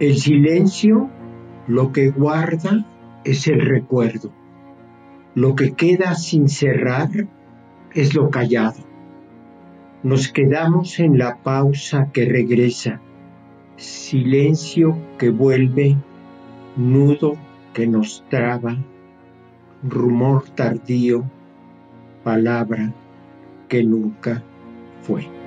El silencio lo que guarda es el recuerdo. Lo que queda sin cerrar es lo callado. Nos quedamos en la pausa que regresa, silencio que vuelve, nudo que nos traba, rumor tardío, palabra que nunca fue.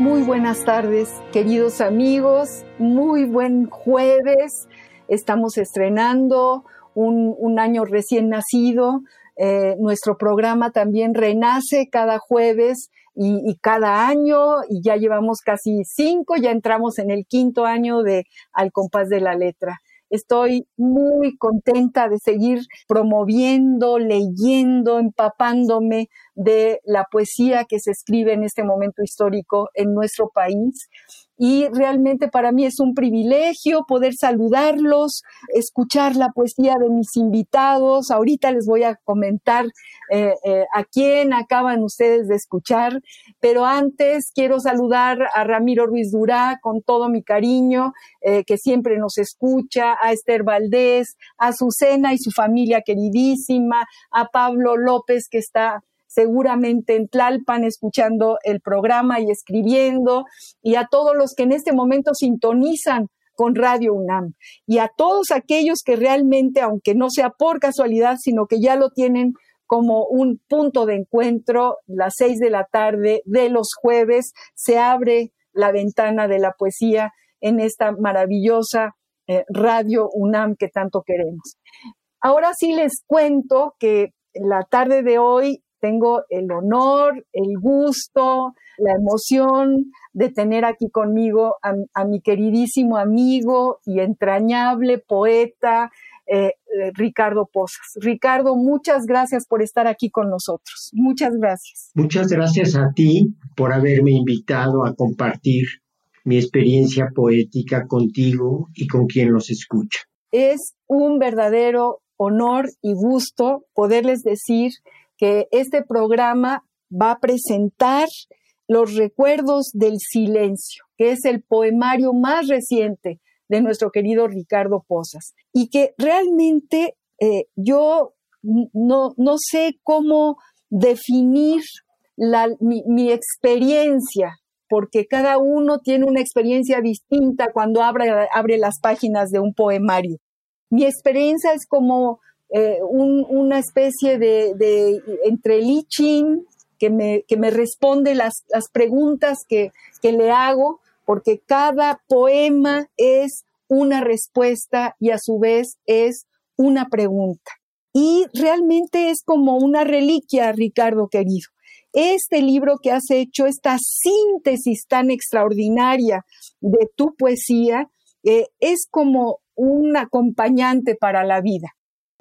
Muy buenas tardes, queridos amigos. Muy buen jueves. Estamos estrenando un, año recién nacido. Eh, nuestro programa también renace cada jueves y, y, cada año y ya llevamos casi cinco, ya entramos en el quinto año de Al compás de la letra. Estoy muy contenta de seguir promoviendo, leyendo, empapándome de la poesía que se escribe en este momento histórico en nuestro país y realmente para mí es un privilegio poder saludarlos, escuchar la poesía de mis invitados. Ahorita les voy a comentar eh, eh, a quién acaban ustedes de escuchar, pero antes quiero saludar a Ramiro Ruiz Durá con todo mi cariño, eh, que siempre nos escucha, a Esther Valdés, a Susana y su familia queridísima, a Pablo López que está seguramente en Tlalpan escuchando el programa y escribiendo, y a todos los que en este momento sintonizan con Radio UNAM, y a todos aquellos que realmente, aunque no sea por casualidad, sino que ya lo tienen como un punto de encuentro, las seis de la tarde de los jueves, se abre la ventana de la poesía en esta maravillosa eh, Radio UNAM que tanto queremos. Ahora sí les cuento que la tarde de hoy tengo el honor, el gusto, la emoción de tener aquí conmigo a, mi queridísimo amigo y entrañable poeta, eh, eh, Ricardo Posas. Ricardo, muchas gracias por estar aquí con nosotros. Muchas gracias. Muchas gracias a ti por haberme invitado a compartir mi experiencia poética contigo y con quien los escucha. Es un verdadero honor y gusto poderles decir que este programa va a presentar los recuerdos del silencio, que es el poemario más reciente de nuestro querido Ricardo Posas, y que realmente eh, yo no, no, sé cómo definir mi, mi, experiencia, porque cada uno tiene una experiencia distinta cuando abre, abre las páginas de un poemario. Mi experiencia es como eh, una especie de, de que me, que me responde las, las preguntas que, que le hago, porque cada poema es una respuesta y a su vez es una pregunta. Y realmente es como una reliquia, Ricardo querido. Este libro que has hecho, esta síntesis tan extraordinaria de tu poesía, eh, es como un acompañante para la vida.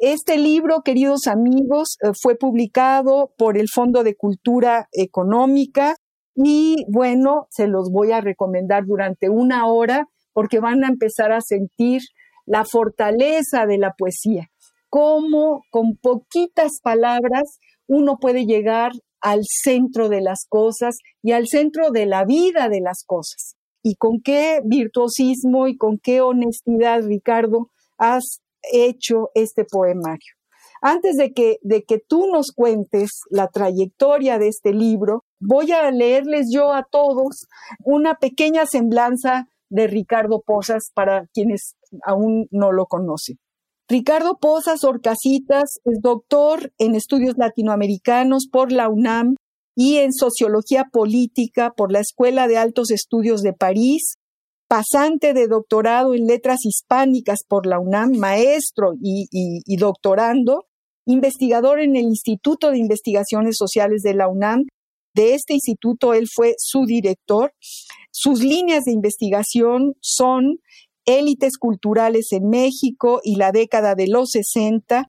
Este libro, queridos amigos, eh, fue publicado por el Fondo de Cultura Económica y bueno, se los voy a recomendar durante una hora porque van a empezar a sentir la fortaleza de la poesía, cómo con poquitas palabras uno puede llegar al centro de las cosas y al centro de la vida de las cosas. Y con qué virtuosismo y con qué honestidad, Ricardo, has hecho este poemario. Antes de que, de que tú nos cuentes la trayectoria de este libro, voy a leerles yo a todos una pequeña semblanza de Ricardo Posas para quienes aún no lo conocen. Ricardo Posas Orcasitas es doctor en estudios latinoamericanos por la UNAM y en sociología política por la Escuela de Altos Estudios de París pasante de doctorado en letras hispánicas por la UNAM, maestro y, doctorando, investigador en el Instituto de Investigaciones Sociales de la UNAM. De este instituto él fue su director. Sus líneas de investigación son élites culturales en México y la década de los 60.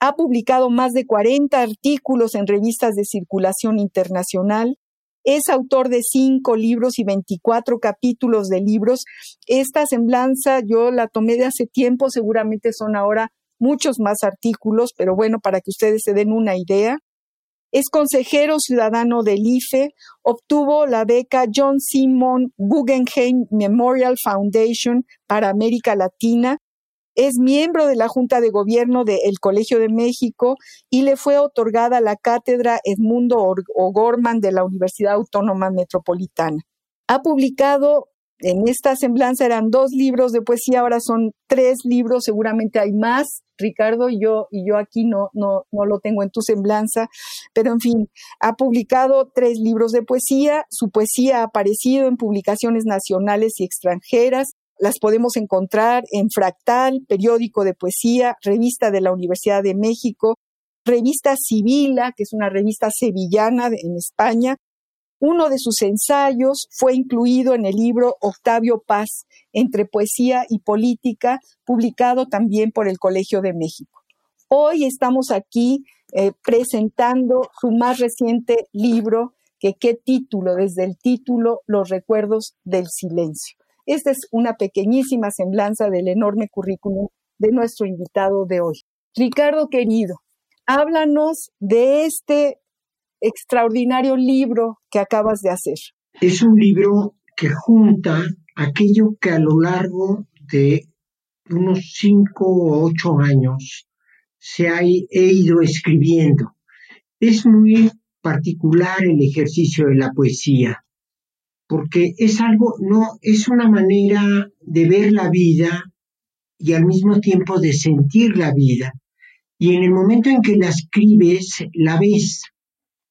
Ha publicado más de 40 artículos en revistas de circulación internacional. Es autor de cinco libros y 24 capítulos de libros. Esta semblanza yo la tomé de hace tiempo, seguramente son ahora muchos más artículos, pero bueno, para que ustedes se den una idea. Es consejero ciudadano del IFE, obtuvo la beca John Simon Guggenheim Memorial Foundation para América Latina, es miembro de la Junta de Gobierno del Colegio de México y le fue otorgada la cátedra Edmundo O'Gorman de la Universidad Autónoma Metropolitana. Ha publicado en esta semblanza eran dos libros de poesía, ahora son tres libros, seguramente hay más, Ricardo, y yo, y yo aquí no, no, no lo tengo en tu semblanza, pero en fin, ha publicado tres libros de poesía, su poesía ha aparecido en publicaciones nacionales y extranjeras, las podemos encontrar en Fractal, periódico de poesía, revista de la Universidad de México, revista Civila, que es una revista sevillana en España, uno de sus ensayos fue incluido en el libro Octavio Paz, entre poesía y política, publicado también por el Colegio de México. Hoy estamos aquí eh, presentando su más reciente libro, que qué título, desde el título, Los recuerdos del silencio. Esta es una pequeñísima semblanza del enorme currículum de nuestro invitado de hoy. Ricardo querido, háblanos de este extraordinario libro que acabas de hacer. Es un libro que junta aquello que a lo largo de unos cinco o ocho años se ha he ido escribiendo. Es muy particular el ejercicio de la poesía, porque es algo, no, es una manera de ver la vida y al mismo tiempo de sentir la vida. Y en el momento en que la escribes, la ves,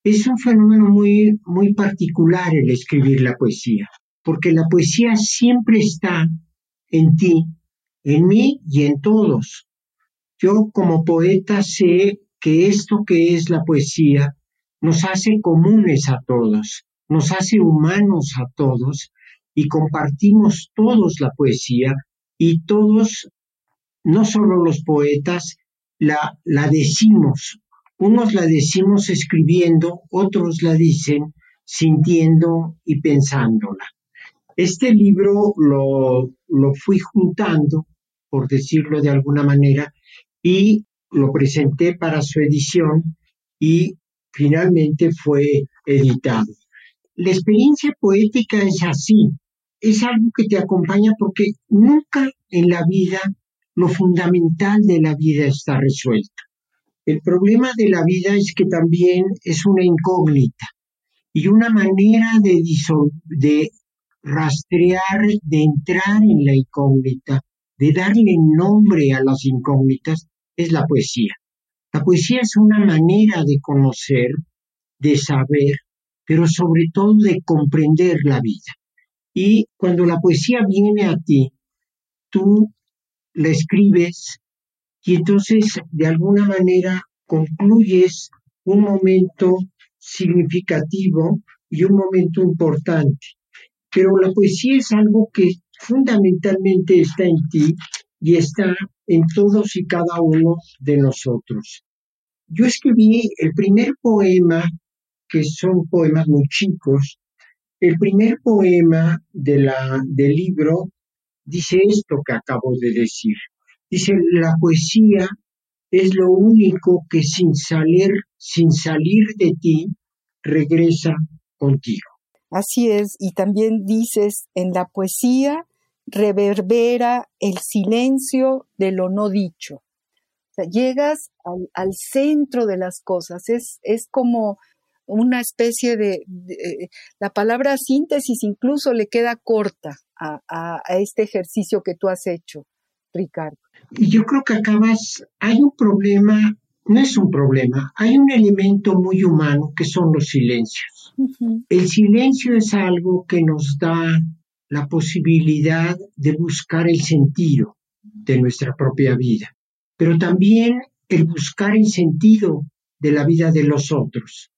es un fenómeno muy, muy particular el escribir la poesía, porque la poesía siempre está en ti, en mí y en todos. Yo como poeta sé que esto que es la poesía nos hace comunes a todos, nos hace humanos a todos y compartimos todos la poesía y todos, no solo los poetas, la, la decimos unos la decimos escribiendo, otros la dicen sintiendo y pensándola. Este libro lo, lo fui juntando, por decirlo de alguna manera, y lo presenté para su edición y finalmente fue editado. La experiencia poética es así, es algo que te acompaña porque nunca en la vida lo fundamental de la vida está resuelto. El problema de la vida es que también es una incógnita y una manera de, de rastrear, de entrar en la incógnita, de darle nombre a las incógnitas, es la poesía. La poesía es una manera de conocer, de saber, pero sobre todo de comprender la vida. Y cuando la poesía viene a ti, tú la escribes y entonces de alguna manera concluyes un momento significativo y un momento importante. Pero la poesía es algo que fundamentalmente está en ti y está en todos y cada uno de nosotros. Yo escribí el primer poema, que son poemas muy chicos, el primer poema de la, del libro dice esto que acabo de decir. Dice, la poesía es lo único que sin salir, sin salir de ti, regresa contigo. Así es, y también dices, en la poesía reverbera el silencio de lo no dicho. O sea, llegas al, centro de las cosas, es, es como una especie de, La palabra síntesis incluso le queda corta a este ejercicio que tú has hecho, Ricardo. Y yo creo que acabas, hay un problema, no es un problema, hay un elemento muy humano que son los silencios. El silencio es algo que nos da la posibilidad de buscar el sentido de nuestra propia vida, pero también el buscar el sentido de la vida de los otros.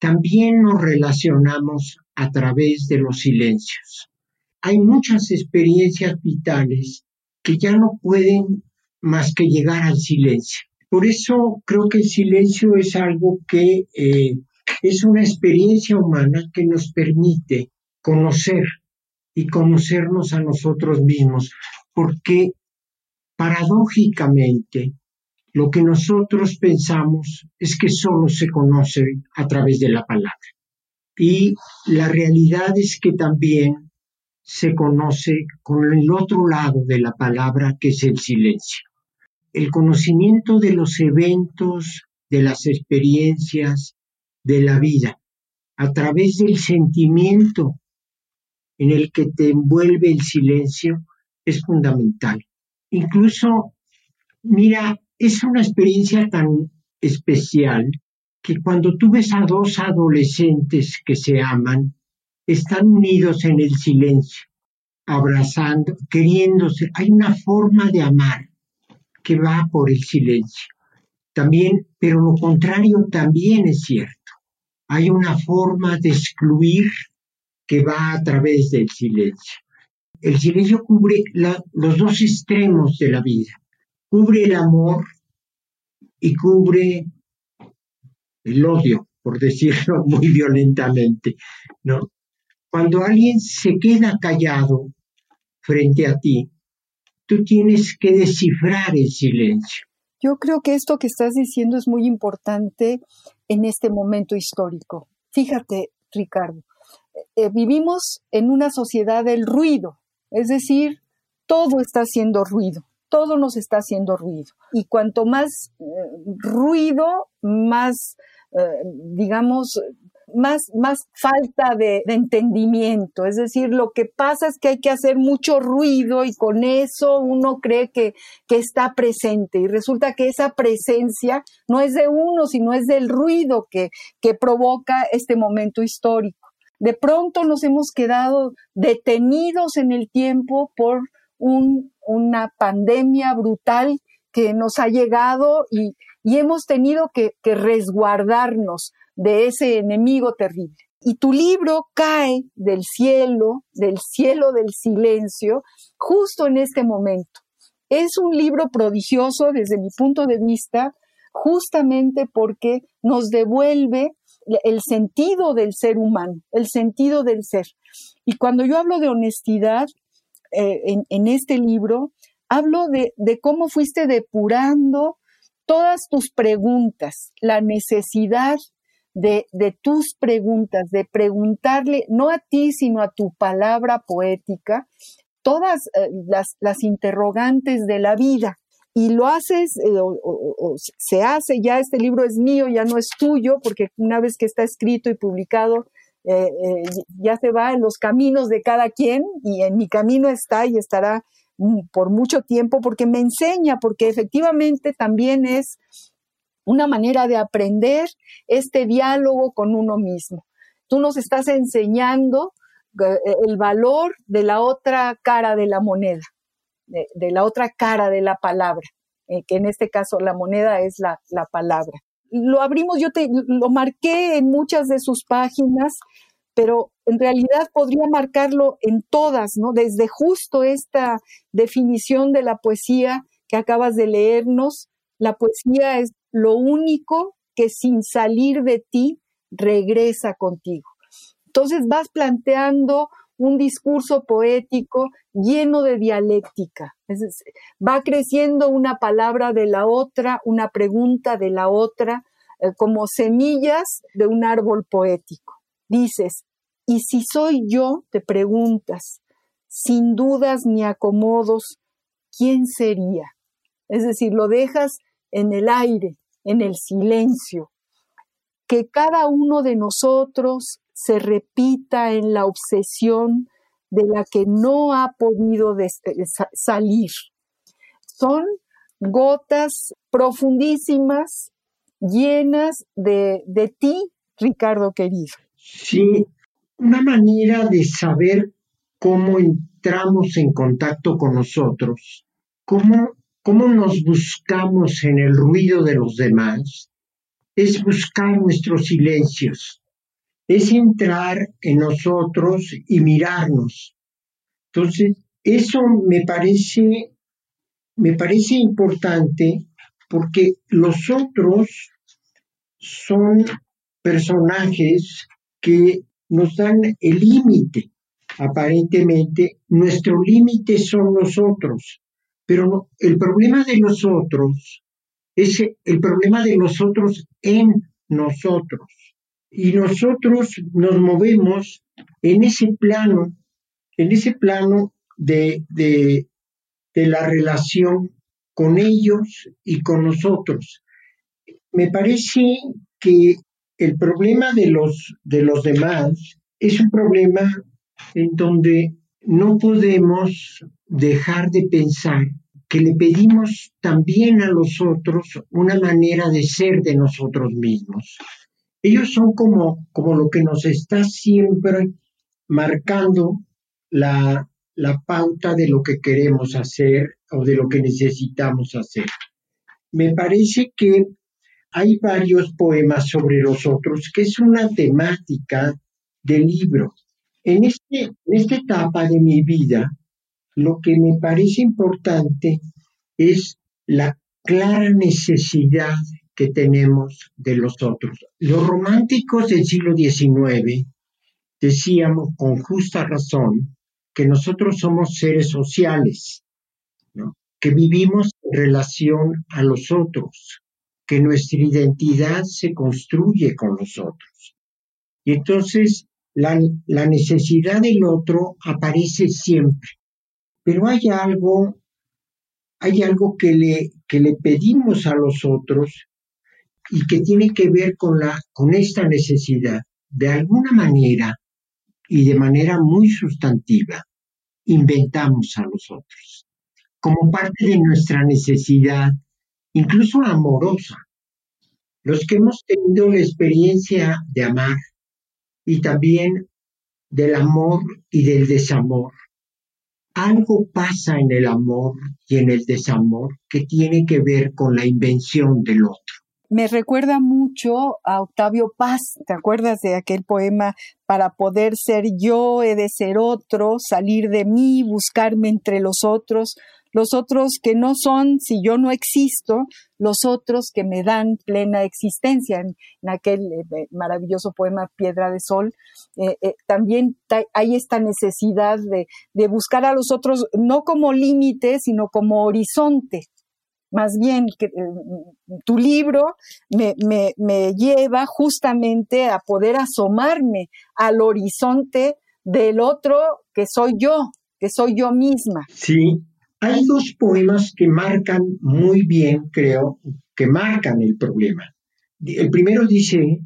También nos relacionamos a través de los silencios. Hay muchas experiencias vitales que ya no pueden más que llegar al silencio. Por eso creo que el silencio es algo que eh, es una experiencia humana que nos permite conocer y conocernos a nosotros mismos, porque paradójicamente lo que nosotros pensamos es que solo se conoce a través de la palabra. Y la realidad es que también se conoce con el otro lado de la palabra, que es el silencio. El conocimiento de los eventos, de las experiencias, de la vida, a través del sentimiento en el que te envuelve el silencio, es fundamental. Incluso, mira, es una experiencia tan especial que cuando tú ves a dos adolescentes que se aman, están unidos en el silencio, abrazando, queriéndose. Hay una forma de amar que va por el silencio. También, pero lo contrario también es cierto. Hay una forma de excluir que va a través del silencio. El silencio cubre los dos extremos de la vida. Cubre el amor y cubre el odio, por decirlo muy violentamente. Cuando alguien se queda callado frente a ti, tú tienes que descifrar el silencio. Yo creo que esto que estás diciendo es muy importante en este momento histórico. Fíjate, Ricardo, eh, vivimos en una sociedad del ruido, es decir, todo está haciendo ruido, todo nos está haciendo ruido. Y cuanto más eh, ruido, más, eh, digamos, más, más falta de, entendimiento. Es decir, lo que pasa es que hay que hacer mucho ruido y con eso uno cree que, que está presente y resulta que esa presencia no es de uno, sino es del ruido que, que provoca este momento histórico. De pronto nos hemos quedado detenidos en el tiempo por un, una pandemia brutal que nos ha llegado y, y hemos tenido que, que resguardarnos de ese enemigo terrible. Y tu libro cae del cielo, del cielo del silencio, justo en este momento. Es un libro prodigioso desde mi punto de vista, justamente porque nos devuelve el sentido del ser humano, el sentido del ser. Y cuando yo hablo de honestidad eh, en, este libro, hablo de, cómo fuiste depurando todas tus preguntas, la necesidad de, tus preguntas, de preguntarle no a ti, sino a tu palabra poética, todas eh, las, interrogantes de la vida. Y lo haces, eh, o, se hace, ya este libro es mío, ya no es tuyo, porque una vez que está escrito y publicado, eh, ya se va en los caminos de cada quien y en mi camino está y estará mm, por mucho tiempo porque me enseña, porque efectivamente también es una manera de aprender este diálogo con uno mismo. Tú nos estás enseñando eh, el valor de la otra cara de la moneda, de, la otra cara de la palabra, eh, que en este caso la moneda es la palabra. Lo abrimos, yo te lo marqué en muchas de sus páginas, pero en realidad podría marcarlo en todas, ¿no? Desde justo esta definición de la poesía que acabas de leernos, la poesía es lo único que sin salir de ti regresa contigo. Entonces vas planteando un discurso poético lleno de dialéctica. va creciendo una palabra de la otra, una pregunta de la otra, eh, como semillas de un árbol poético. Dices, y si soy yo, te preguntas, sin dudas ni acomodos, ¿quién sería? Es decir, lo dejas en el aire, en el silencio, que cada uno de nosotros se repita en la obsesión de la que no ha podido eh, salir. Son gotas profundísimas, llenas de, de ti, Ricardo querido. Sí, una manera de saber cómo entramos en contacto con nosotros, cómo, cómo nos buscamos en el ruido de los demás, es buscar nuestros silencios, es entrar en nosotros y mirarnos. Entonces, eso me parece, me parece importante porque los otros son personajes que nos dan el límite. Aparentemente, nuestro límite son los otros, pero el problema de los otros es el problema de los otros en nosotros. Y nosotros nos movemos en ese plano, en ese plano de, de, la relación con ellos y con nosotros. Me parece que el problema de los, de los demás es un problema en donde no podemos dejar de pensar que le pedimos también a los otros una manera de ser de nosotros mismos. Ellos son como, como lo que nos está siempre marcando la, la pauta de lo que queremos hacer o de lo que necesitamos hacer. Me parece que hay varios poemas sobre los otros, que es una temática del libro. En, este, en esta etapa de mi vida, lo que me parece importante es la clara necesidad que tenemos de los otros. Los románticos del siglo XIX decíamos con justa razón que nosotros somos seres sociales, que vivimos en relación a los otros, que nuestra identidad se construye con los otros. Y entonces la, la necesidad del otro aparece siempre. Pero hay algo, hay algo que le, que le pedimos a los otros y que tiene que ver con, la, con esta necesidad. De alguna manera y de manera muy sustantiva, inventamos a los otros como parte de nuestra necesidad, incluso amorosa. Los que hemos tenido la experiencia de amar y también del amor y del desamor, algo pasa en el amor y en el desamor que tiene que ver con la invención del otro me recuerda mucho a Octavio Paz. ¿Te acuerdas de aquel poema? Para poder ser yo he de ser otro, salir de mí, buscarme entre los otros, los otros que no son, si yo no existo, los otros que me dan plena existencia. En, aquel eh, maravilloso poema Piedra de Sol, eh, eh, también hay esta necesidad de, de buscar a los otros no como límite, sino como horizonte más bien que eh, tu libro me, me, lleva justamente a poder asomarme al horizonte del otro que soy yo, que soy yo misma. Sí, hay dos poemas que marcan muy bien, creo, que marcan el problema. El primero dice,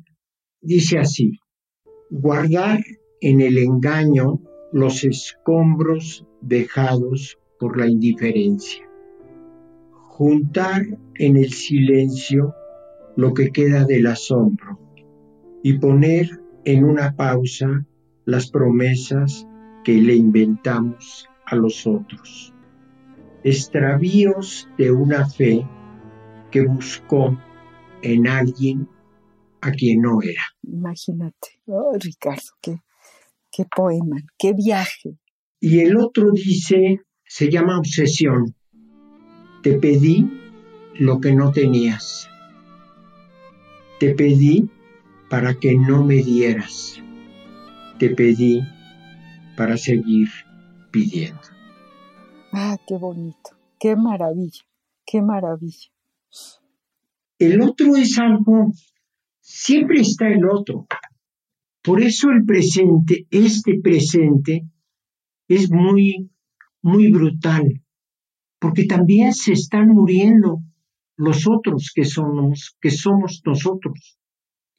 dice así, guardar en el engaño los escombros dejados por la indiferencia juntar en el silencio lo que queda del asombro y poner en una pausa las promesas que le inventamos a los otros. Extravíos de una fe que buscó en alguien a quien no era. Imagínate, oh, Ricardo, qué, qué poema, qué viaje. Y el otro dice, se llama obsesión, te pedí lo que no tenías. Te pedí para que no me dieras. Te pedí para seguir pidiendo. Ah, qué bonito, qué maravilla, qué maravilla. El otro es algo, siempre está el otro. Por eso el presente, este presente, es muy, muy brutal porque también se están muriendo los otros que somos, que somos nosotros.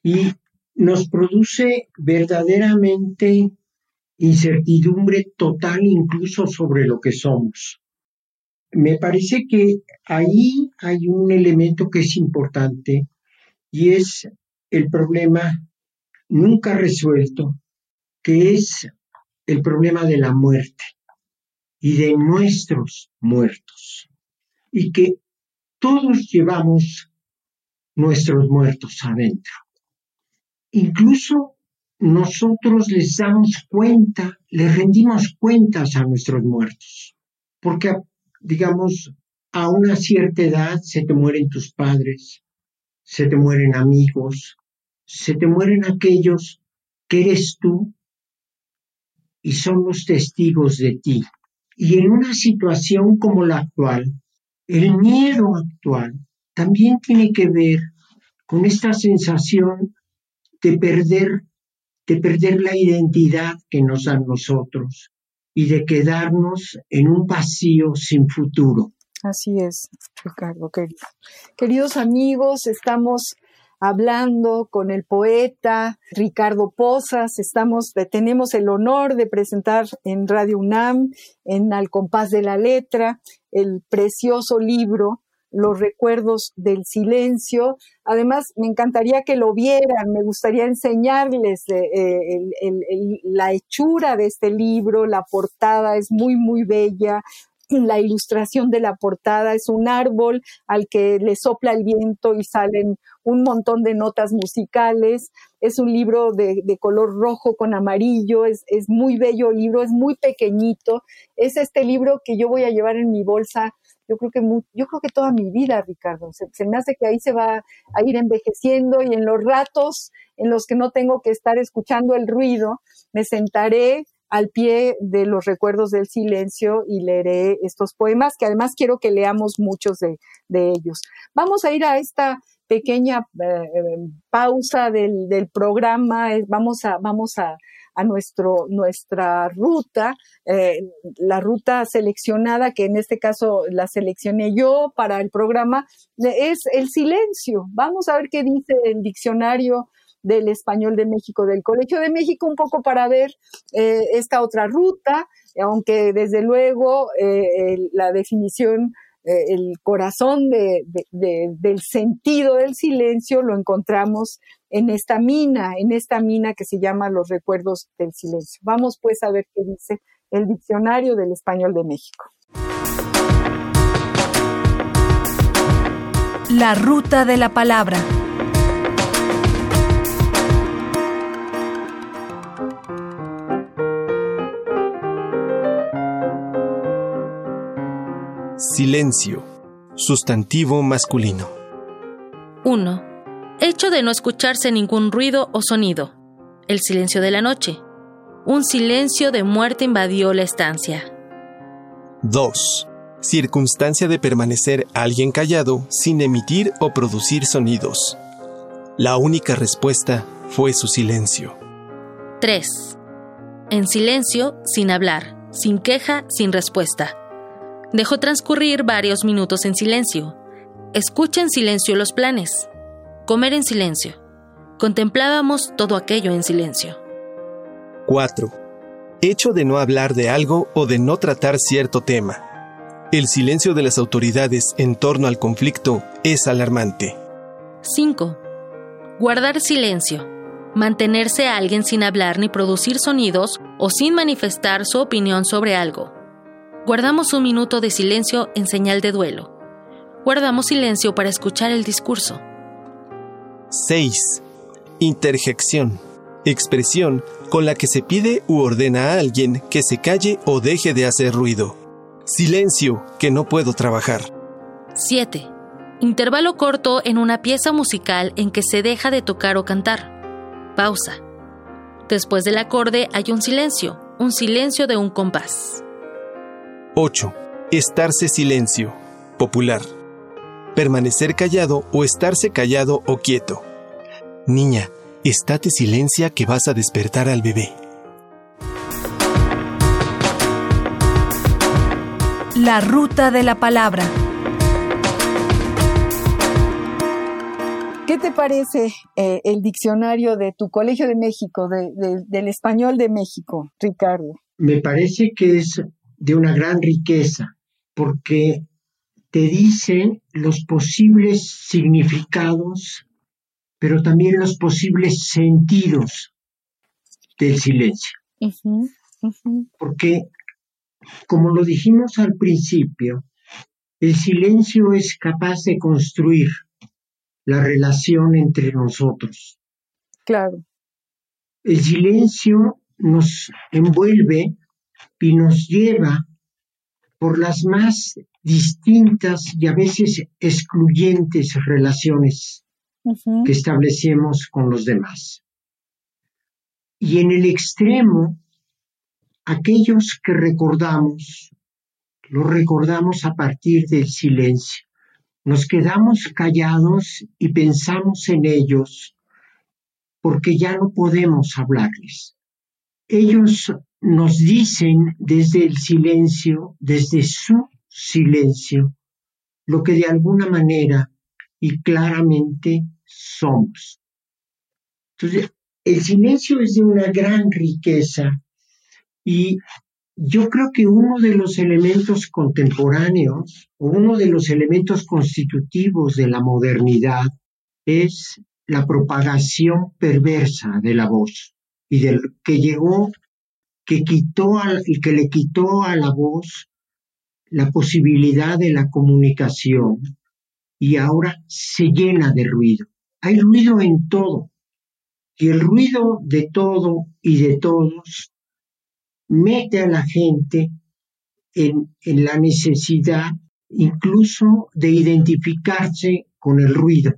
Y nos produce verdaderamente incertidumbre total incluso sobre lo que somos. Me parece que ahí hay un elemento que es importante y es el problema nunca resuelto, que es el problema de la muerte y de nuestros muertos. Y que todos llevamos nuestros muertos adentro. Incluso nosotros les damos cuenta, les rendimos cuentas a nuestros muertos. Porque, digamos, a una cierta edad se te mueren tus padres, se te mueren amigos, se te mueren aquellos que eres tú y son los testigos de ti. Y en una situación como la actual, el miedo actual también tiene que ver con esta sensación de perder, de perder la identidad que nos dan nosotros y de quedarnos en un vacío sin futuro. Así es, Ricardo, querido. Queridos amigos, estamos hablando con el poeta Ricardo Pozas. Estamos, tenemos el honor de presentar en Radio UNAM, en Al compás de la letra, el precioso libro Los recuerdos del silencio. Además, me encantaría que lo vieran, me gustaría enseñarles eh, la hechura de este libro, la portada es muy, muy bella, la ilustración de la portada es un árbol al que le sopla el viento y salen un montón de notas musicales. Es un libro de, color rojo con amarillo, es, muy bello el libro, es muy pequeñito. Es este libro que yo voy a llevar en mi bolsa yo creo que yo creo que toda mi vida, Ricardo. Se, se, me hace que ahí se va a ir envejeciendo y en los ratos en los que no tengo que estar escuchando el ruido, me sentaré al pie de los recuerdos del silencio y leeré estos poemas, que además quiero que leamos muchos de, ellos. Vamos a ir a esta pequeña eh, pausa del, programa, vamos a, vamos a, nuestro, nuestra ruta, eh, la ruta seleccionada, que en este caso la seleccioné yo para el programa, es el silencio. Vamos a ver qué dice el diccionario del Español de México, del Colegio de México, un poco para ver eh, esta otra ruta, aunque desde luego eh, la definición, eh, el corazón del sentido del silencio lo encontramos en esta mina, en esta mina que se llama Los Recuerdos del Silencio. Vamos pues a ver qué dice el diccionario del Español de México. La ruta de la palabra. Silencio. Sustantivo masculino. 1. Hecho de no escucharse ningún ruido o sonido. El silencio de la noche. Un silencio de muerte invadió la estancia. 2. Circunstancia de permanecer alguien callado sin emitir o producir sonidos. La única respuesta fue su silencio. 3. En silencio, sin hablar, sin queja, sin respuesta. Dejó transcurrir varios minutos en silencio. Escucha en silencio los planes. Comer en silencio. Contemplábamos todo aquello en silencio. 4. Hecho de no hablar de algo o de no tratar cierto tema. El silencio de las autoridades en torno al conflicto es alarmante. 5. Guardar silencio. Mantenerse a alguien sin hablar ni producir sonidos o sin manifestar su opinión sobre algo. Guardamos un minuto de silencio en señal de duelo. Guardamos silencio para escuchar el discurso. 6. Interjección. Expresión con la que se pide u ordena a alguien que se calle o deje de hacer ruido. Silencio, que no puedo trabajar. 7. Intervalo corto en una pieza musical en que se deja de tocar o cantar. Pausa. Después del acorde hay un silencio, un silencio de un compás. 8. Estarse silencio. Popular. Permanecer callado o estarse callado o quieto. Niña, estate silencia que vas a despertar al bebé. La ruta de la palabra. ¿Qué te parece eh, el diccionario de tu Colegio de México, del español de México, Ricardo? Me parece que es de una gran riqueza, porque te dice los posibles significados, pero también los posibles sentidos del silencio. porque, como lo dijimos al principio, el silencio es capaz de construir la relación entre nosotros. Claro. El silencio nos envuelve y nos lleva por las más distintas y a veces excluyentes relaciones que establecemos con los demás. Y en el extremo, aquellos que recordamos, los recordamos a partir del silencio. Nos quedamos callados y pensamos en ellos porque ya no podemos hablarles. Ellos nos dicen desde el silencio, desde su silencio, lo que de alguna manera y claramente somos. Entonces, el silencio es de una gran riqueza y yo creo que uno de los elementos contemporáneos o uno de los elementos constitutivos de la modernidad es la propagación perversa de la voz y del que llegó que quitó al, que le quitó a la voz la posibilidad de la comunicación y ahora se llena de ruido. Hay ruido en todo y el ruido de todo y de todos mete a la gente en, en la necesidad incluso de identificarse con el ruido.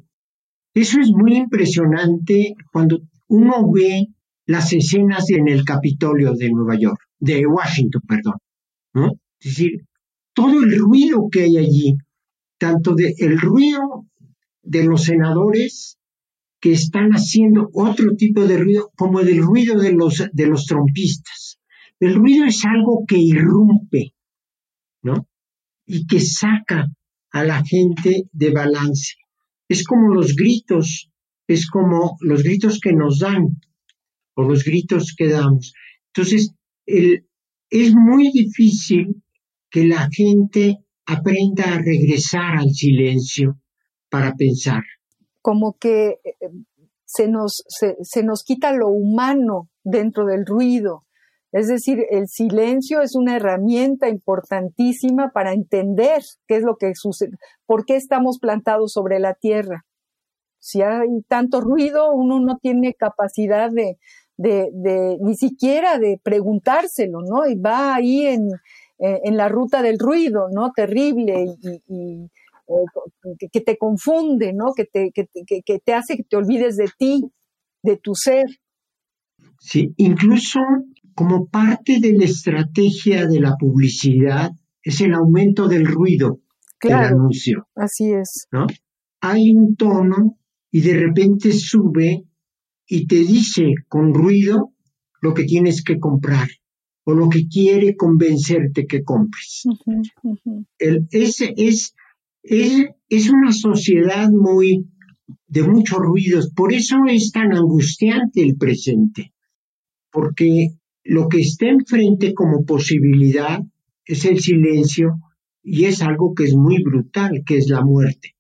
Eso es muy impresionante cuando uno ve las escenas en el Capitolio de Nueva York, de Washington, perdón. Es decir, todo el ruido que hay allí, tanto de, el ruido de los senadores que están haciendo otro tipo de ruido, como el ruido de los, de los trompistas. El ruido es algo que irrumpe, ¿no? Y que saca a la gente de balance. Es como los gritos, es como los gritos que nos dan o los gritos que damos. Entonces, es muy difícil que la gente aprenda a regresar al silencio para pensar. Como que eh, se nos, se nos quita lo humano dentro del ruido. Es decir, el silencio es una herramienta importantísima para entender qué es lo que sucede, por qué estamos plantados sobre la tierra. Si hay tanto ruido, uno no tiene capacidad de, de, de ni siquiera de preguntárselo, ¿no? Y va ahí en, eh, en la ruta del ruido, ¿no? Terrible y, que, te confunde, ¿no? Que te, que, que te hace que te olvides de ti, de tu ser. Sí, incluso como parte de la estrategia de la publicidad es el aumento del ruido del anuncio. Así es. ¿no? Hay un tono y de repente sube y te dice con ruido lo que tienes que comprar o lo que quiere convencerte que compres. El, es, es, es, una sociedad muy de muchos ruidos, por eso es tan angustiante el presente, porque lo que está enfrente como posibilidad es el silencio y es algo que es muy brutal, que es la muerte,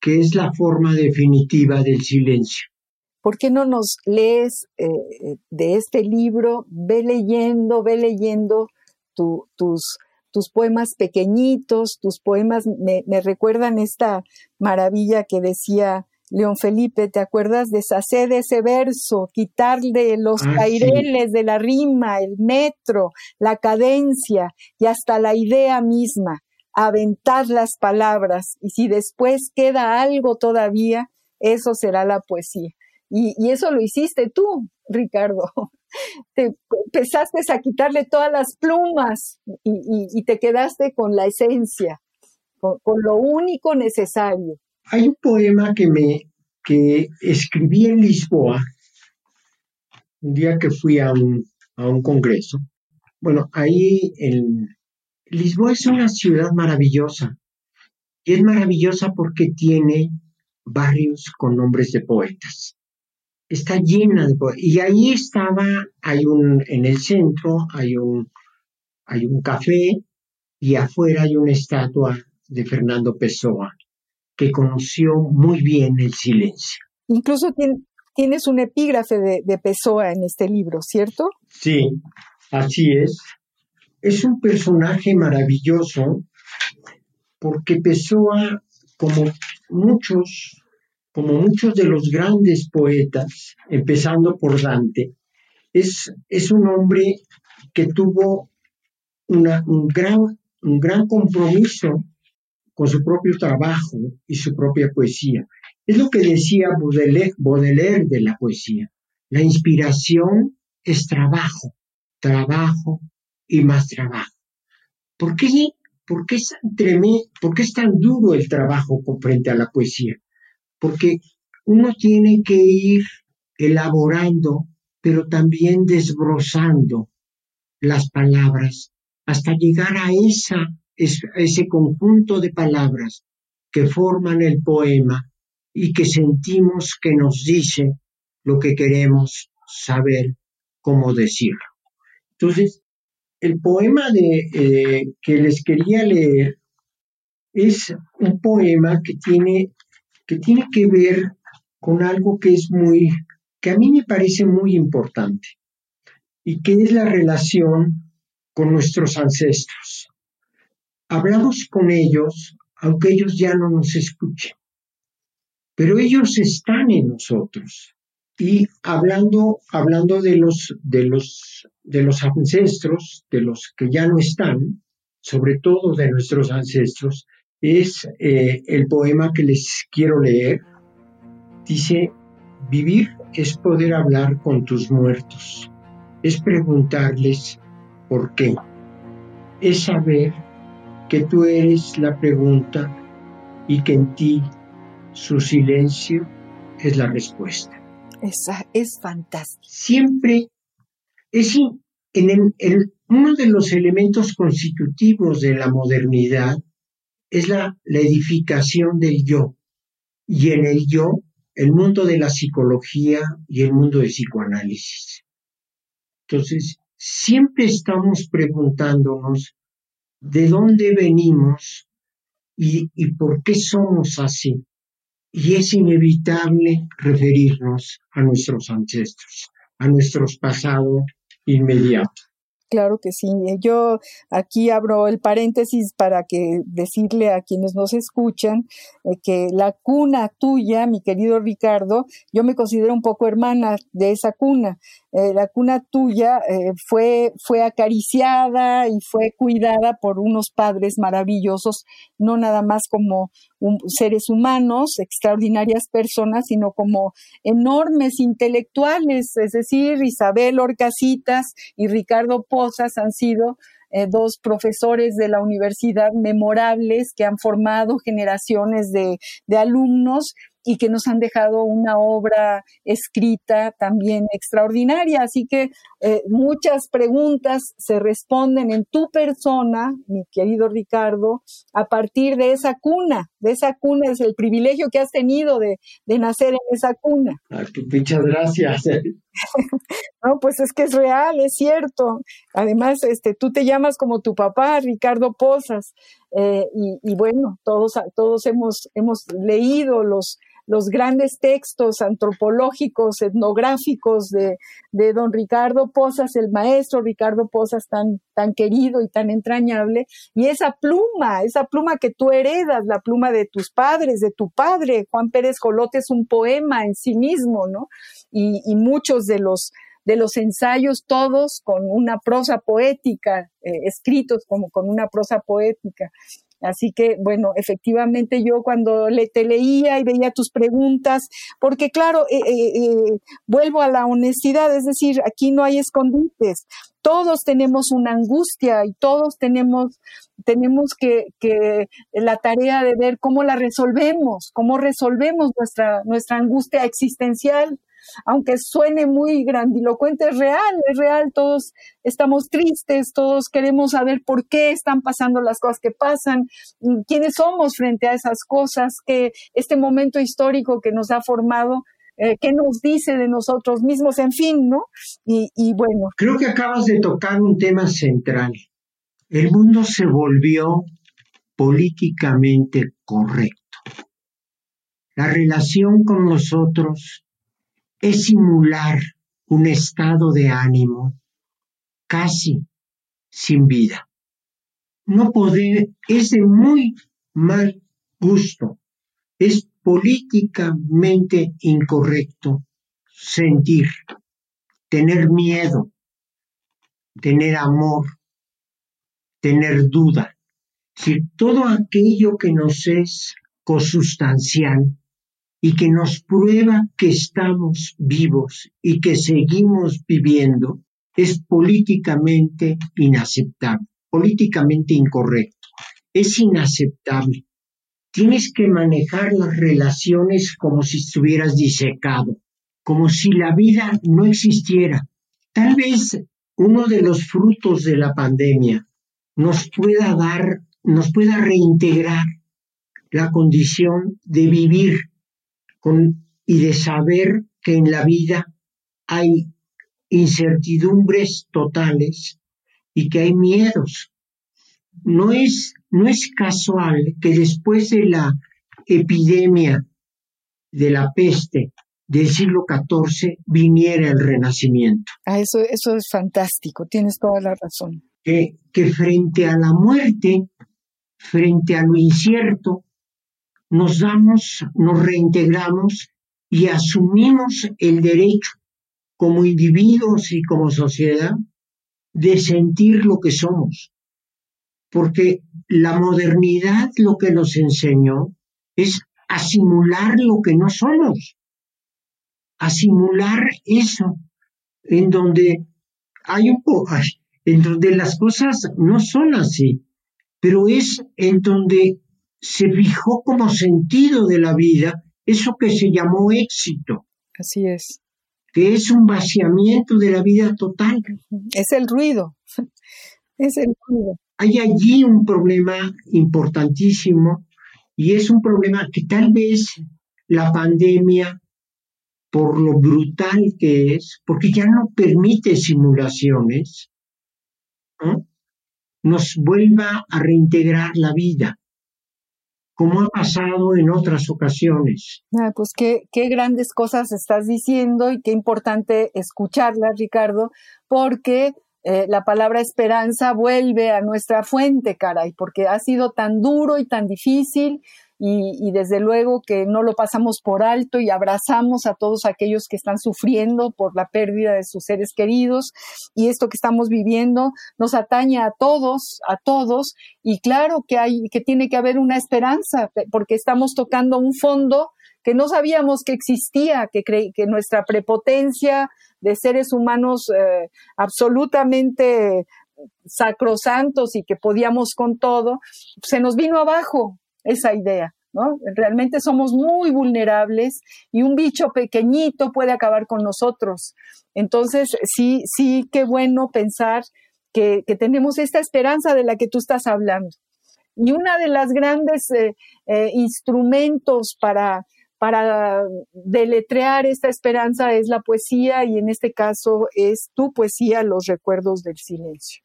que es la forma definitiva del silencio. ¿Por qué no nos lees eh, de este libro? Ve leyendo, ve leyendo tus, tus poemas pequeñitos, tus poemas me, recuerdan esta maravilla que decía León Felipe, ¿te acuerdas? Deshacer ese verso, quitarle los ah, caireles de la rima, el metro, la cadencia y hasta la idea misma, aventar las palabras y si después queda algo todavía, eso será la poesía. Y, eso lo hiciste tú, Ricardo. Te empezaste a quitarle todas las plumas y, te quedaste con la esencia, con, lo único necesario. Hay un poema que me que escribí en Lisboa un día que fui a un, a un congreso. Bueno, ahí en Lisboa es una ciudad maravillosa y es maravillosa porque tiene barrios con nombres de poetas está llena de y ahí estaba hay un en el centro hay un hay un café y afuera hay una estatua de Fernando Pessoa que conoció muy bien el silencio. Incluso tienes un epígrafe de, de Pessoa en este libro cierto sí Así es. Es un personaje maravilloso porque Pessoa, como muchos, como muchos de los grandes poetas, empezando por Dante, es, es un hombre que tuvo un, gran, un gran compromiso con su propio trabajo y su propia poesía. Es lo que decía Baudelaire, de la poesía. La inspiración es trabajo, trabajo y más trabajo. ¿Por qué, por qué, es, por qué es tan duro el trabajo frente a la poesía? Porque uno tiene que ir elaborando, pero también desbrozando las palabras hasta llegar a esa, ese conjunto de palabras que forman el poema y que sentimos que nos dice lo que queremos saber cómo decirlo. Entonces, el poema de, eh, que les quería leer es un poema que tiene, que tiene que ver con algo que es muy, que a mí me parece muy importante y que es la relación con nuestros ancestros. Hablamos con ellos aunque ellos ya no nos escuchen pero ellos están en nosotros. Y hablando, hablando de los, de los, de los ancestros, de los que ya no están, sobre todo de nuestros ancestros, es eh, el poema que les quiero leer. Dice, vivir es poder hablar con tus muertos, es preguntarles por qué, es saber que tú eres la pregunta y que en ti su silencio es la respuesta. Esa es fantástico. Siempre es en uno de los elementos constitutivos de la modernidad es la, la edificación del yo. Y en el yo, el mundo de la psicología y el mundo del psicoanálisis. Entonces, siempre estamos preguntándonos de dónde venimos y, y por qué somos así y es inevitable referirnos a nuestros ancestros, a nuestros pasados inmediatos. Claro que sí. Yo aquí abro el paréntesis para que decirle a quienes nos escuchan eh, que la cuna tuya, mi querido Ricardo, yo me considero un poco hermana de esa cuna. Eh, la cuna tuya eh, fue, fue acariciada y fue cuidada por unos padres maravillosos, no nada más como seres humanos, extraordinarias personas, sino como enormes intelectuales, es decir, Isabel Orcasitas y Ricardo Pozas han sido eh, dos profesores de la universidad memorables que han formado generaciones de, de alumnos y que nos han dejado una obra escrita también extraordinaria. Así que eh, muchas preguntas se responden en tu persona, mi querido Ricardo, a partir de esa cuna, de esa cuna, es el privilegio que has tenido de, nacer en esa cuna. muchas gracias. no, pues es que es real, es cierto. Además, este, tú te llamas como tu papá, Ricardo Pozas, eh, y, bueno, todos, todos hemos, hemos leído los, los grandes textos antropológicos, etnográficos de, de, don Ricardo Posas, el maestro Ricardo Posas tan, tan querido y tan entrañable, y esa pluma, esa pluma que tú heredas, la pluma de tus padres, de tu padre, Juan Pérez Jolote es un poema en sí mismo, ¿no? Y muchos de los de los ensayos todos con una prosa poética, eh, escritos como con una prosa poética. Así que, bueno, efectivamente yo cuando le, te leía y veía tus preguntas, porque claro, eh, eh, vuelvo a la honestidad, es decir, aquí no hay escondites, todos tenemos una angustia y todos tenemos, tenemos que, que la tarea de ver cómo la resolvemos, cómo resolvemos nuestra, nuestra angustia existencial aunque suene muy grandilocuente, es real, es real, todos estamos tristes, todos queremos saber por qué están pasando las cosas que pasan, quiénes somos frente a esas cosas, que este momento histórico que nos ha formado eh, qué nos dice de nosotros mismos, en fin, ¿no? Y, y, bueno. Creo que acabas de tocar un tema central. El mundo se volvió políticamente correcto. La relación con nosotros es simular un estado de ánimo casi sin vida. No poder, es de muy mal gusto, es políticamente incorrecto sentir, tener miedo, tener amor, tener duda. Si todo aquello que nos es consustancial y que nos prueba que estamos vivos y que seguimos viviendo, es políticamente inaceptable, políticamente incorrecto. Es inaceptable. Tienes que manejar las relaciones como si estuvieras disecado, como si la vida no existiera. Tal vez uno de los frutos de la pandemia nos pueda dar, nos pueda reintegrar la condición de vivir con, y de saber que en la vida hay incertidumbres totales y que hay miedos. No es, no es casual que después de la epidemia de la peste del siglo XIV viniera el renacimiento. Ah, eso, eso es fantástico, tienes toda la razón. Que, que frente a la muerte, frente a lo incierto, nos damos, nos reintegramos y asumimos el derecho como individuos y como sociedad de sentir lo que somos. Porque la modernidad lo que nos enseñó es a simular lo que no somos, a simular eso, en donde hay un en donde las cosas no son así, pero es en donde se fijó como sentido de la vida eso que se llamó éxito. Así es que es un vaciamiento de la vida total. Es el ruido, es el ruido. Hay allí un problema importantísimo y es un problema que tal vez la pandemia, por lo brutal que es, porque ya no permite simulaciones, nos vuelva a reintegrar la vida como ha pasado en otras ocasiones. Ah, pues qué, grandes cosas estás diciendo y qué importante escucharlas, Ricardo, porque eh, la palabra esperanza vuelve a nuestra fuente, caray, porque ha sido tan duro y tan difícil y, desde luego que no lo pasamos por alto y abrazamos a todos aquellos que están sufriendo por la pérdida de sus seres queridos y esto que estamos viviendo nos atañe a todos, a todos y claro que hay que tiene que haber una esperanza porque estamos tocando un fondo que no sabíamos que existía, que, que nuestra prepotencia de seres humanos eh, absolutamente sacrosantos y que podíamos con todo, se nos vino abajo esa idea. ¿no? Realmente somos muy vulnerables y un bicho pequeñito puede acabar con nosotros. Entonces, sí, sí, qué bueno pensar que, tenemos esta esperanza de la que tú estás hablando. Y una de las grandes eh, eh, instrumentos para, para deletrear esta esperanza es la poesía y en este caso es tu poesía, Los recuerdos del silencio.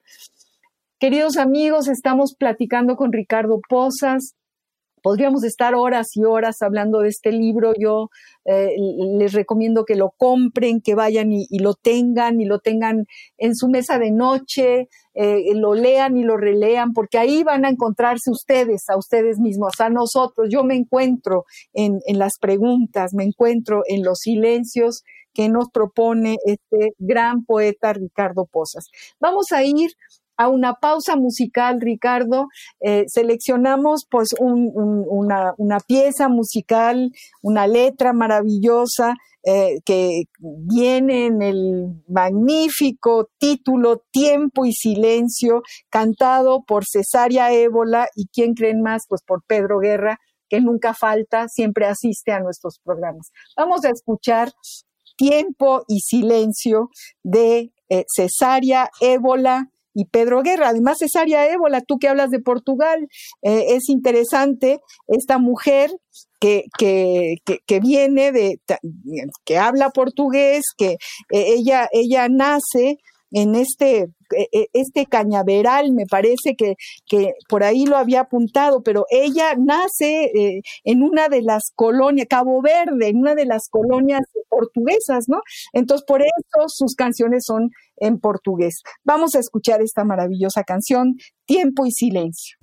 Queridos amigos, estamos platicando con Ricardo Posas, Podríamos estar horas y horas hablando de este libro. Yo eh, les recomiendo que lo compren, que vayan y, lo tengan y lo tengan en su mesa de noche, eh, lo lean y lo relean, porque ahí van a encontrarse ustedes, a ustedes mismos, a nosotros. Yo me encuentro en, en las preguntas, me encuentro en los silencios que nos propone este gran poeta Ricardo Posas. Vamos a ir a una pausa musical, Ricardo. Eh, seleccionamos pues una, pieza musical, una letra maravillosa eh, que viene en el magnífico título Tiempo y Silencio, cantado por Cesaria Ébola y quién creen más, pues por Pedro Guerra, que nunca falta, siempre asiste a nuestros programas. Vamos a escuchar Tiempo y Silencio de eh, Cesaria Ébola y Pedro Guerra. Además, Cesaria Ébola, tú que hablas de Portugal, eh, es interesante esta mujer que, que, que, viene de, que habla portugués, que eh, ella, ella nace en este este cañaveral, me parece que, que por ahí lo había apuntado, pero ella nace eh, en una de las colonias, Cabo Verde, en una de las colonias portuguesas, ¿no? Entonces, por eso sus canciones son en portugués. Vamos a escuchar esta maravillosa canción, Tiempo y Silencio.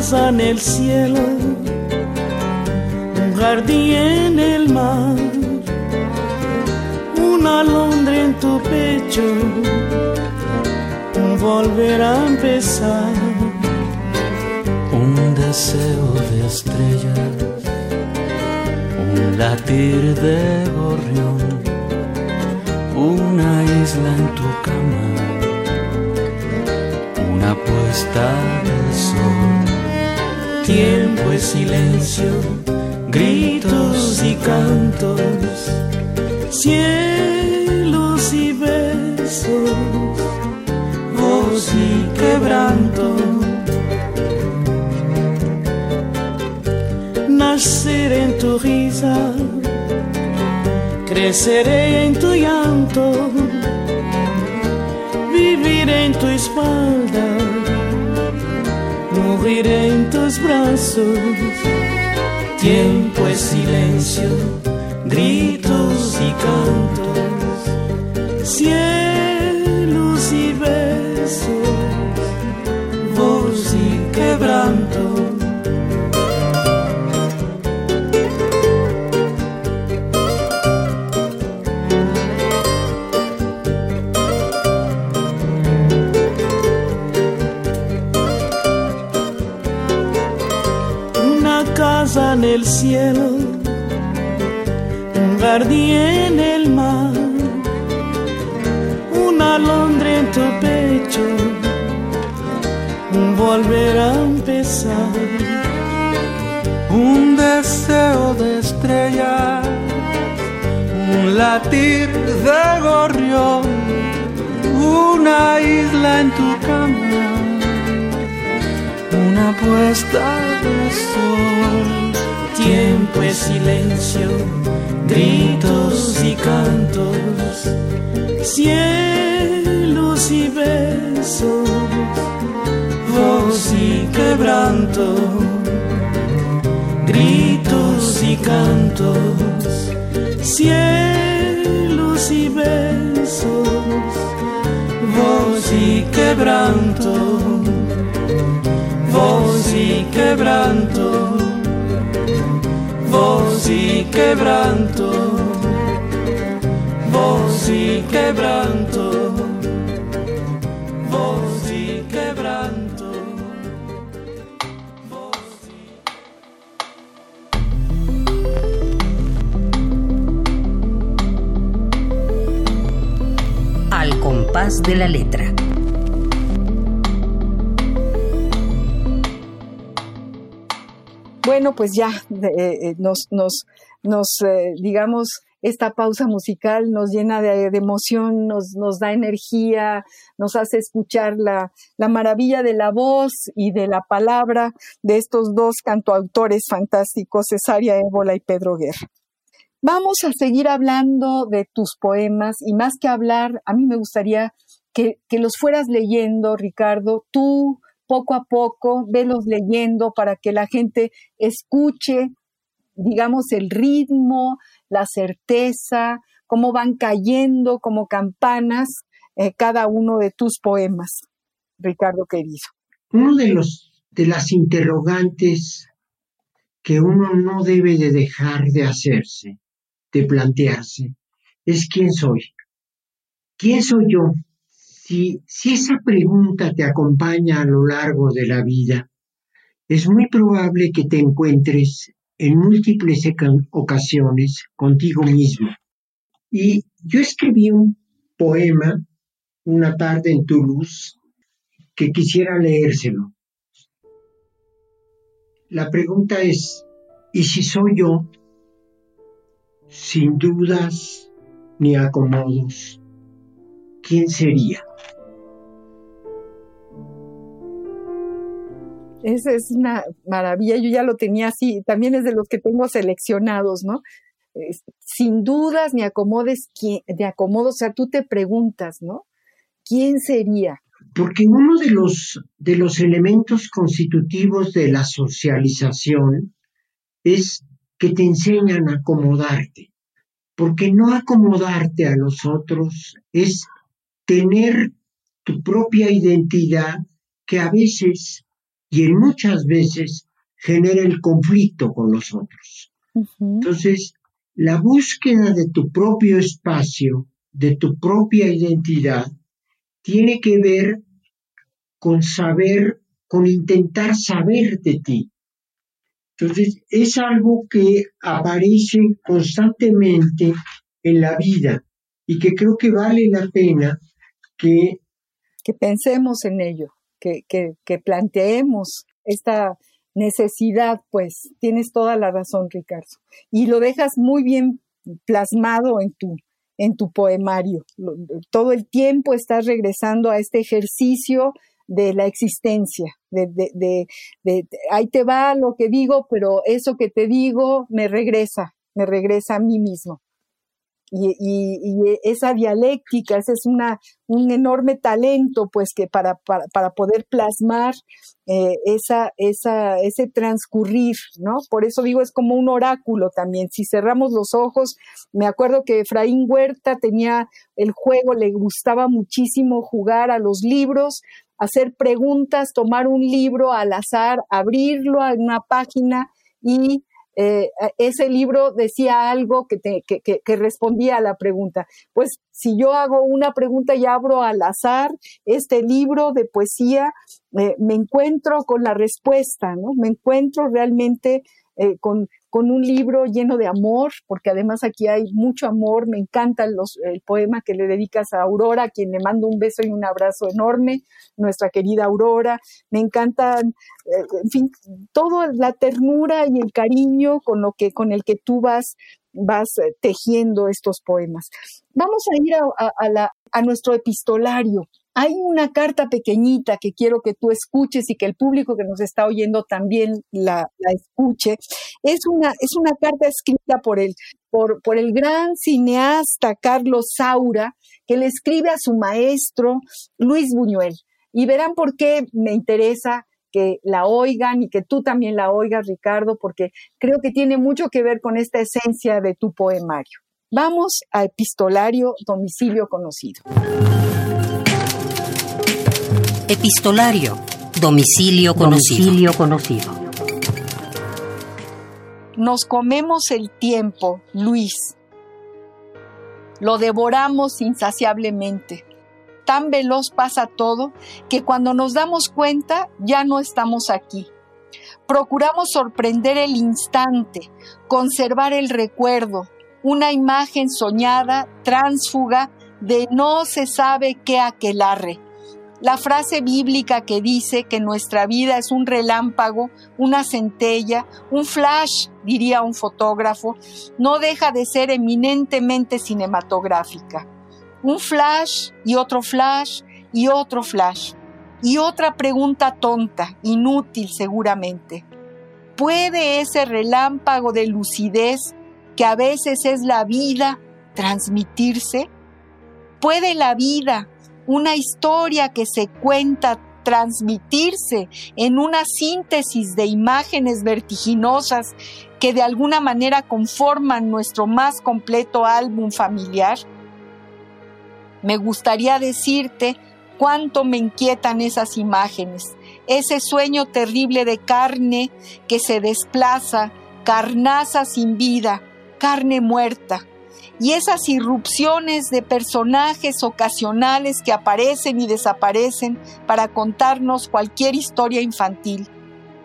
En el cielo, un jardín en el mar, una alondra en tu pecho, un volver a empezar, un deseo de estrellas, un latir de gorrión, una isla en tu cama, una puesta de sol tiempo es silencio, gritos y cantos, cielos y besos, voz y quebranto. Nacer en tu risa, creceré en tu llanto, vivir en tu espalda en tus brazos. Tiempo es silencio, gritos y cantos, cielos cielo, un jardín en el mar, una alondra en tu pecho, un volver a empezar, un deseo de estrella, un latir de gorrión, una isla en tu cama, una puesta de sol tiempo es silencio, gritos y cantos, cielos y besos, voz y quebranto, gritos y cantos, cielos y besos, voz y quebranto, voz y quebranto voz quebranto, voz quebranto, voz quebranto. Al compás de la letra. Bueno, pues ya eh, eh, nos, eh, digamos, esta pausa musical nos llena de, emoción, nos, da energía, nos hace escuchar la, la, maravilla de la voz y de la palabra de estos dos cantoautores fantásticos, Cesaria Ébola y Pedro Guerra. Vamos a seguir hablando de tus poemas y más que hablar, a mí me gustaría que los fueras leyendo, Ricardo, tú poco a poco, velos leyendo para que la gente escuche, digamos, el ritmo, la certeza, cómo van cayendo como campanas eh, cada uno de tus poemas, Ricardo querido. Uno de los de las interrogantes que uno no debe de dejar de hacerse, de plantearse, es quién soy. ¿Quién soy yo? Si, esa pregunta te acompaña a lo largo de la vida, es muy probable que te encuentres en múltiples ocasiones contigo mismo. Y yo escribí un poema una tarde en Toulouse que quisiera leérselo. La pregunta es, ¿y si soy yo? Sin dudas ni acomodos quién sería. Esa es una maravilla, yo ya lo tenía así, también es de los que tengo seleccionados, ¿no? sin dudas ni acomodes de acomodo, o sea, tú te preguntas, ¿no? ¿Quién sería? Porque uno de los, de los elementos constitutivos de la socialización es que te enseñan a acomodarte. Porque no acomodarte a los otros es tener tu propia identidad que a veces y en muchas veces genera el conflicto con los otros. Entonces, la búsqueda de tu propio espacio, de tu propia identidad, tiene que ver con saber, con intentar saber de ti. Entonces, es algo que aparece constantemente en la vida y que creo que vale la pena que... Que pensemos en ello que, que, planteemos esta necesidad, pues tienes toda la razón, Ricardo. Y lo dejas muy bien plasmado en tu, en tu poemario. Todo el tiempo estás regresando a este ejercicio de la existencia, de, de, de, de, ahí te va lo que digo, pero eso que te digo me regresa, me regresa a mí mismo y, esa dialéctica, ese es una, un enorme talento, pues, que para, para, poder plasmar eh, esa, esa, ese transcurrir, ¿no? Por eso digo, es como un oráculo también. Si cerramos los ojos, me acuerdo que Efraín Huerta tenía el juego, le gustaba muchísimo jugar a los libros, hacer preguntas, tomar un libro al azar, abrirlo a una página y eh, ese libro decía algo que, que, respondía a la pregunta. Pues si yo hago una pregunta y abro al azar este libro de poesía, eh, me encuentro con la respuesta, ¿no? Me encuentro realmente eh, con, con un libro lleno de amor, porque además aquí hay mucho amor, me encanta los, el poema que le dedicas a Aurora, a quien le mando un beso y un abrazo enorme, nuestra querida Aurora, me encantan, eh, en fin, toda la ternura y el cariño con, lo que, con el que tú vas vas eh, tejiendo estos poemas. Vamos a ir a, la, a nuestro epistolario. Hay una carta pequeñita que quiero que tú escuches y que el público que nos está oyendo también la, escuche. Es una, es una carta escrita por el, por, por el gran cineasta Carlos Saura, que le escribe a su maestro Luis Buñuel. Y verán por qué me interesa que la oigan y que tú también la oigas, Ricardo, porque creo que tiene mucho que ver con esta esencia de tu poemario. Vamos a epistolario domicilio conocido. Epistolario. Domicilio conocido. conocido. Nos comemos el tiempo, Luis. Lo devoramos insaciablemente. Tan veloz pasa todo que cuando nos damos cuenta ya no estamos aquí. Procuramos sorprender el instante, conservar el recuerdo, una imagen soñada, tránsfuga, de no se sabe qué aquelarre la frase bíblica que dice que nuestra vida es un relámpago, una centella, un flash, diría un fotógrafo, no deja de ser eminentemente cinematográfica. Un flash y otro flash y otro flash. Y otra pregunta tonta, inútil seguramente. ¿Puede ese relámpago de lucidez que a veces es la vida transmitirse? ¿Puede la vida, una historia que se cuenta transmitirse en una síntesis de imágenes vertiginosas que de alguna manera conforman nuestro más completo álbum familiar? Me gustaría decirte cuánto me inquietan esas imágenes, ese sueño terrible de carne que se desplaza, carnaza sin vida, carne muerta, y esas irrupciones de personajes ocasionales que aparecen y desaparecen para contarnos cualquier historia infantil.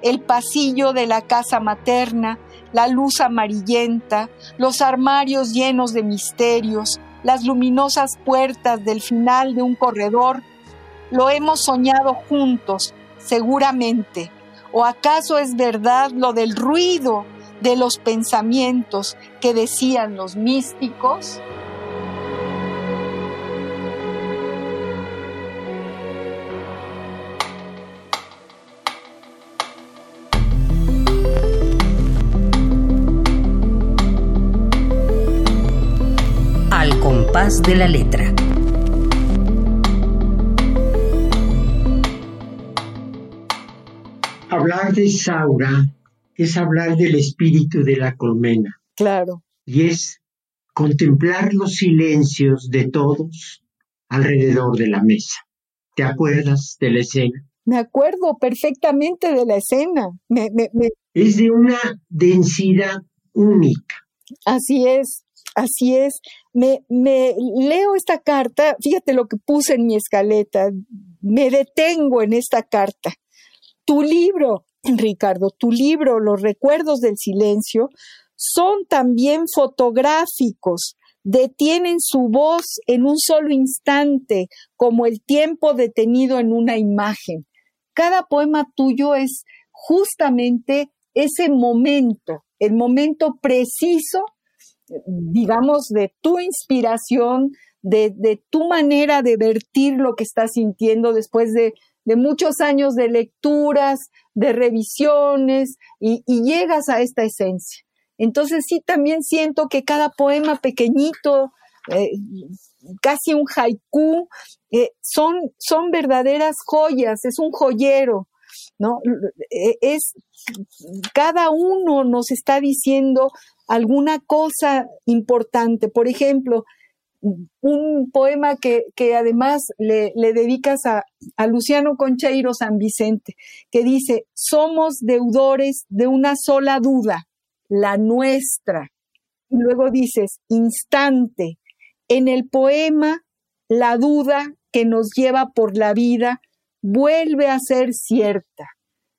El pasillo de la casa materna, la luz amarillenta, los armarios llenos de misterios, las luminosas puertas del final de un corredor, lo hemos soñado juntos, seguramente. ¿O acaso es verdad lo del ruido de los pensamientos que decían los místicos. Al compás de la letra. Hablar de Isaura es hablar del espíritu de la colmena. Claro. Y es contemplar los silencios de todos alrededor de la mesa. ¿Te acuerdas de la escena? Me acuerdo perfectamente de la escena. Es de una densidad única. Así es, así es. Me, me leo esta carta, fíjate lo que puse en mi escaleta, me detengo en esta carta. Tu libro, Ricardo, tu libro, Los recuerdos del silencio, son también fotográficos, detienen su voz en un solo instante, como el tiempo detenido en una imagen. Cada poema tuyo es justamente ese momento, el momento preciso, digamos, de tu inspiración, de, tu manera de vertir lo que estás sintiendo después de, muchos años de lecturas, de revisiones, y llegas a esta esencia. Entonces sí, también siento que cada poema pequeñito, eh, casi un haiku, eh, son, son verdaderas joyas, es un joyero, ¿no? Eh, es, cada uno nos está diciendo alguna cosa importante. Por ejemplo, un poema que, además le, dedicas a, Luciano Concheiro San Vicente, que dice, somos deudores de una sola duda, la nuestra. Y luego dices, instante. En el poema, la duda que nos lleva por la vida vuelve a ser cierta.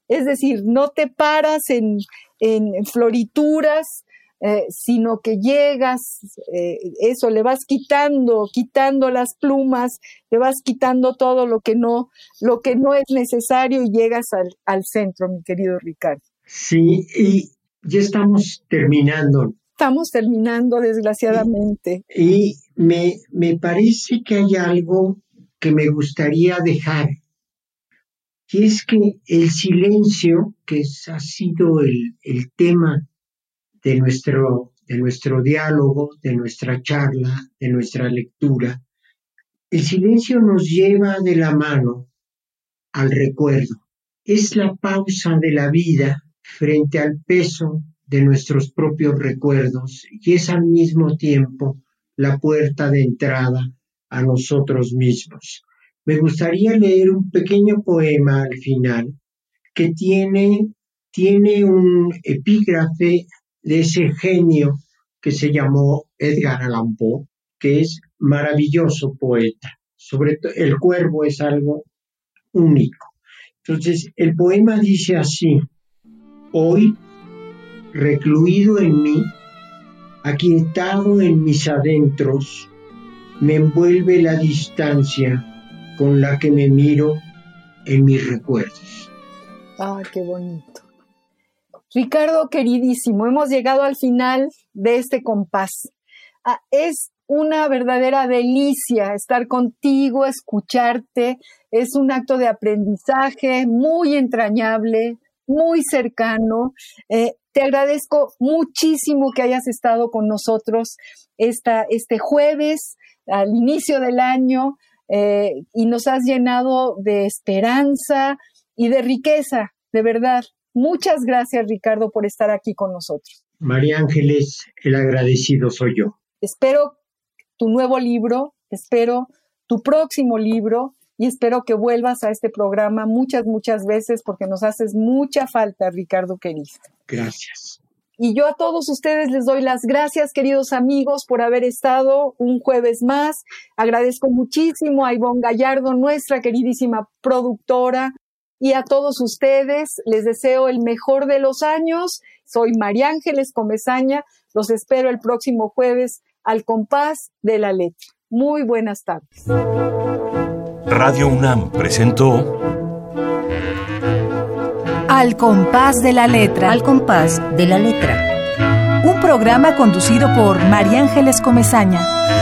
Es decir, no te paras en florituras, eh, sino que llegas, eh, eso, le vas quitando, quitando las plumas, le vas quitando todo lo que no, lo que no es necesario y llegas al, al centro, mi querido Ricardo. Sí, y ya estamos terminando. Estamos terminando, desgraciadamente. Y, me, me parece que hay algo que me gustaría dejar, y es que el silencio, que ha sido el, el tema de nuestro, de nuestro diálogo, de nuestra charla, de nuestra lectura, el silencio nos lleva de la mano al recuerdo. Es la pausa de la vida frente al peso de nuestros propios recuerdos y es al mismo tiempo la puerta de entrada a nosotros mismos. Me gustaría leer un pequeño poema al final que tiene, tiene un epígrafe de ese genio que se llamó Edgar Allan Poe, que es maravilloso poeta. Sobre todo, el cuervo es algo único. Entonces, el poema dice así, Hoy, recluido en mí, aquietado en mis adentros, me envuelve la distancia con la que me miro en mis recuerdos. Ah, qué bonito. Ricardo, queridísimo, hemos llegado al final de este compás. Ah, es una verdadera delicia estar contigo, escucharte. Es un acto de aprendizaje muy entrañable, muy cercano. Eh, te agradezco muchísimo que hayas estado con nosotros esta, este jueves al inicio del año eh, y nos has llenado de esperanza y de riqueza, de verdad. Muchas gracias, Ricardo, por estar aquí con nosotros. María Ángeles, el agradecido soy yo. Espero tu nuevo libro, espero tu próximo libro y espero que vuelvas a este programa muchas, muchas veces porque nos haces mucha falta, Ricardo querido. Gracias. Y yo a todos ustedes les doy las gracias, queridos amigos, por haber estado un jueves más. Agradezco muchísimo a Ivonne Gallardo, nuestra queridísima productora, y a todos ustedes les deseo el mejor de los años. Soy María Ángeles Comezaña. Los espero el próximo jueves al compás de la letra. Muy buenas tardes. Radio UNAM presentó Al compás de la letra. Al compás de la letra. Un programa conducido por María Ángeles Comezaña.